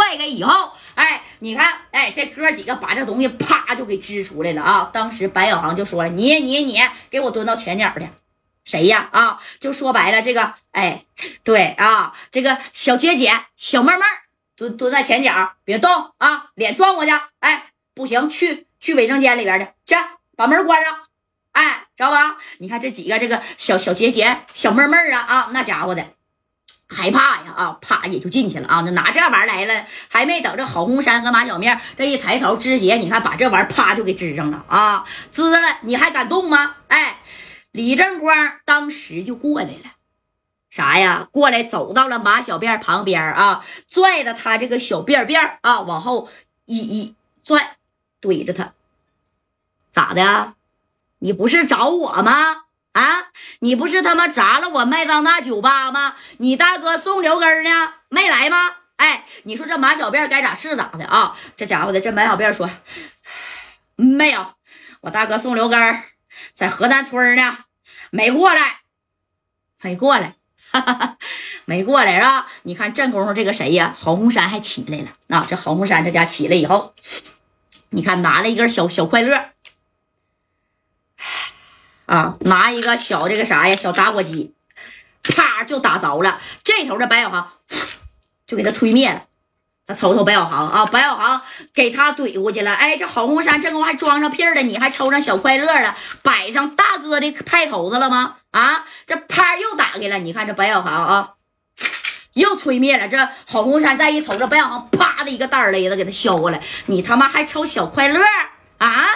踹开以后，哎，你看，哎，这哥几个把这东西啪就给支出来了啊！当时白小航就说了：“你你你，给我蹲到前脚去。”谁呀？啊，就说白了，这个，哎，对啊，这个小姐姐、小妹妹蹲蹲在前脚，别动啊，脸转过去。哎，不行，去去卫生间里边去，去把门关上。哎，知道吧？你看这几个这个小小姐姐、小妹妹啊啊，那家伙的害怕呀啊，啪也就进去了啊。那拿这玩意儿来了，还没等这郝红山和马小面这一抬头支鞋，你看把这玩意啪就给支上了啊，支了，你还敢动吗？哎。李正光当时就过来了，啥呀？过来走到了马小辫旁边啊，拽着他这个小辫辫啊，往后一一拽，怼着他，咋的？你不是找我吗？啊，你不是他妈砸了我麦当娜酒吧吗？你大哥宋刘根呢？没来吗？哎，你说这马小辫该咋是咋的啊？这家伙的，这马小辫说没有，我大哥宋刘根。在河南村呢，没过来，没过来，哈哈哈，没过来是吧？你看这功夫，这个谁呀？郝红山还起来了。那这郝红山这家起来以后，你看拿了一根小小快乐，啊，拿一个小这个啥呀？小打火机，啪就打着了。这头的白小航 就给他吹灭了。他瞅瞅白小航啊，白小航给他怼过去了。哎，这郝红山这功夫还装上屁了，你还抽上小快乐了，摆上大哥的派头子了吗？啊，这啪又打开了。你看这白小航啊，又吹灭了。这郝红山再一瞅，这白小航啪的一个大雷子给他削过来。你他妈还抽小快乐啊？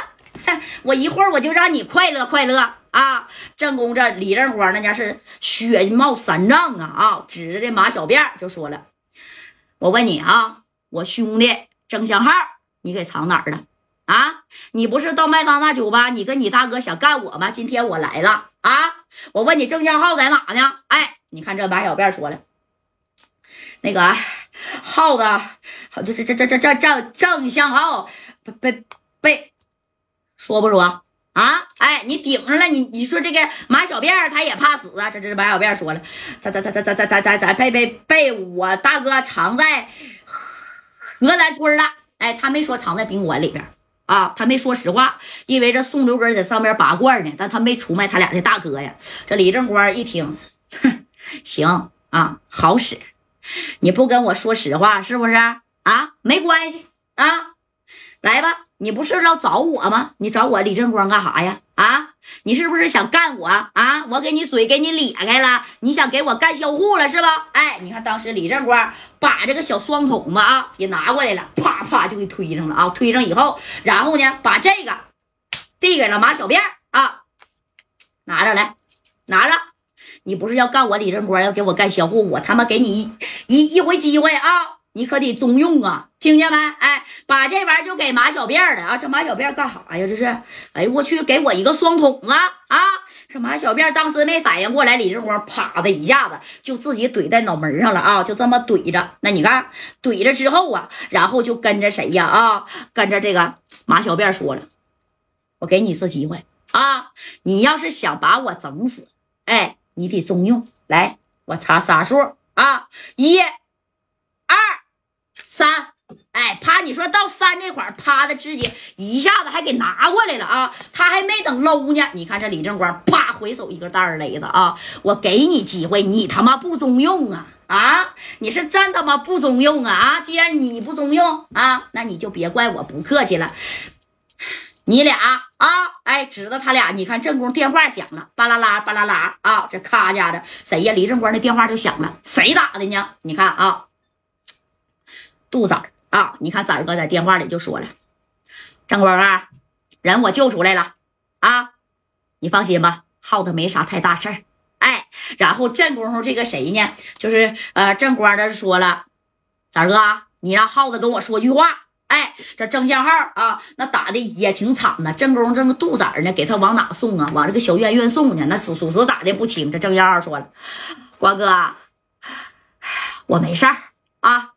我一会儿我就让你快乐快乐啊！正宫这李正光那家是血冒三丈啊啊！指着这马小辫就说了：“我问你啊。”我兄弟郑祥浩，你给藏哪儿了啊？你不是到麦当娜酒吧，你跟你大哥想干我吗？今天我来了啊！我问你郑祥浩在哪呢？哎，你看这马小辫说了，那个耗子，这这这这这这郑郑祥浩被被说不说啊？哎，你顶上了，你你说这个马小辫他也怕死啊？这这马小辫说了，咱咱咱咱咱咱咱咱被被被我大哥藏在。河南村了，哎，他没说藏在宾馆里边啊，他没说实话，因为这宋刘根在上面拔罐呢，但他没出卖他俩的大哥呀。这李正光一听，哼，行啊，好使，你不跟我说实话是不是啊？没关系啊，来吧。你不是要找我吗？你找我李正光干啥呀？啊，你是不是想干我啊？我给你嘴给你咧开了，你想给我干销户了是吧？哎，你看当时李正光把这个小双筒子啊也拿过来了，啪啪就给推上了啊！推上以后，然后呢把这个递给了马小辫啊，拿着来，拿着。你不是要干我李正光，要给我干销户，我他妈给你一一一回机会啊！你可得中用啊，听见没？哎，把这玩意儿就给马小辫了啊！这马小辫干啥呀？这是，哎我去，给我一个双筒子啊！这马小辫当时没反应过来，李正光啪的一下子就自己怼在脑门上了啊！就这么怼着，那你看怼着之后啊，然后就跟着谁呀？啊，跟着这个马小辫说了，我给你一次机会啊！你要是想把我整死，哎，你得中用。来，我查仨数啊，一。二三，哎，啪！你说到三这块，啪的直接一下子还给拿过来了啊！他还没等搂呢，你看这李正光，啪，回手一个大耳雷子啊！我给你机会，你他妈不中用啊啊！你是真他妈不中用啊啊！既然你不中用啊，那你就别怪我不客气了。你俩啊，哎，指着他俩，你看正宫电话响了，巴拉拉巴拉拉啊！这咔家的谁呀？李正光的电话就响了，谁打的呢？你看啊。杜子啊，你看子儿哥在电话里就说了：“郑光啊，人我救出来了啊，你放心吧，耗子没啥太大事儿。”哎，然后这功夫这个谁呢？就是呃，正光这说了：“子儿哥，你让耗子跟我说句话。”哎，这郑相浩啊，那打的也挺惨呐。正宫这个杜子儿呢，给他往哪送啊？往这个小院院送呢。那属属实打的不轻。这郑相浩说了：“光哥，我没事儿啊。”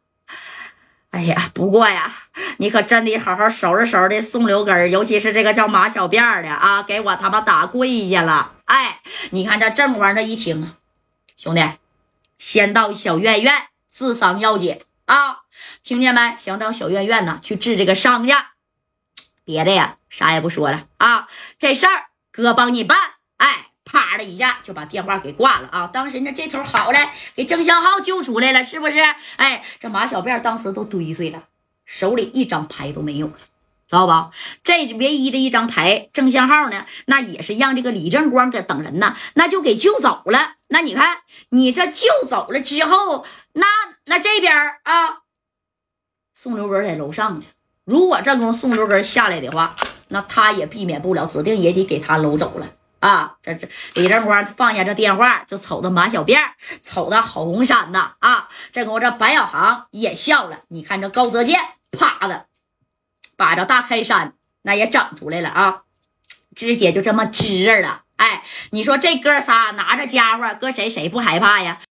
哎呀，不过呀，你可真得好好收拾收拾这宋留根尤其是这个叫马小辫的啊，给我他妈打跪下了！哎，你看这正光这一听，兄弟，先到小院院治伤要紧啊！听见没？想到小院院呢去治这个伤去，别的呀啥也不说了啊，这事儿哥帮你办。啪的一下就把电话给挂了啊！当时呢这头好了，给郑香浩救出来了，是不是？哎，这马小辫当时都堆碎了，手里一张牌都没有了。知道吧？这唯一的一张牌，郑相浩呢，那也是让这个李正光给等人呢，那就给救走了。那你看，你这救走了之后，那那这边啊，宋留根在楼上呢。如果这功夫宋留根下来的话，那他也避免不了，指定也得给他搂走了啊。这这李正光放下这电话，就瞅着马小辫瞅着郝红山呐啊。这给我这白小航也笑了，你看这高泽健，啪的。把这大开衫那也整出来了啊，直接就这么支着了。哎，你说这哥仨拿着家伙，搁谁谁不害怕呀？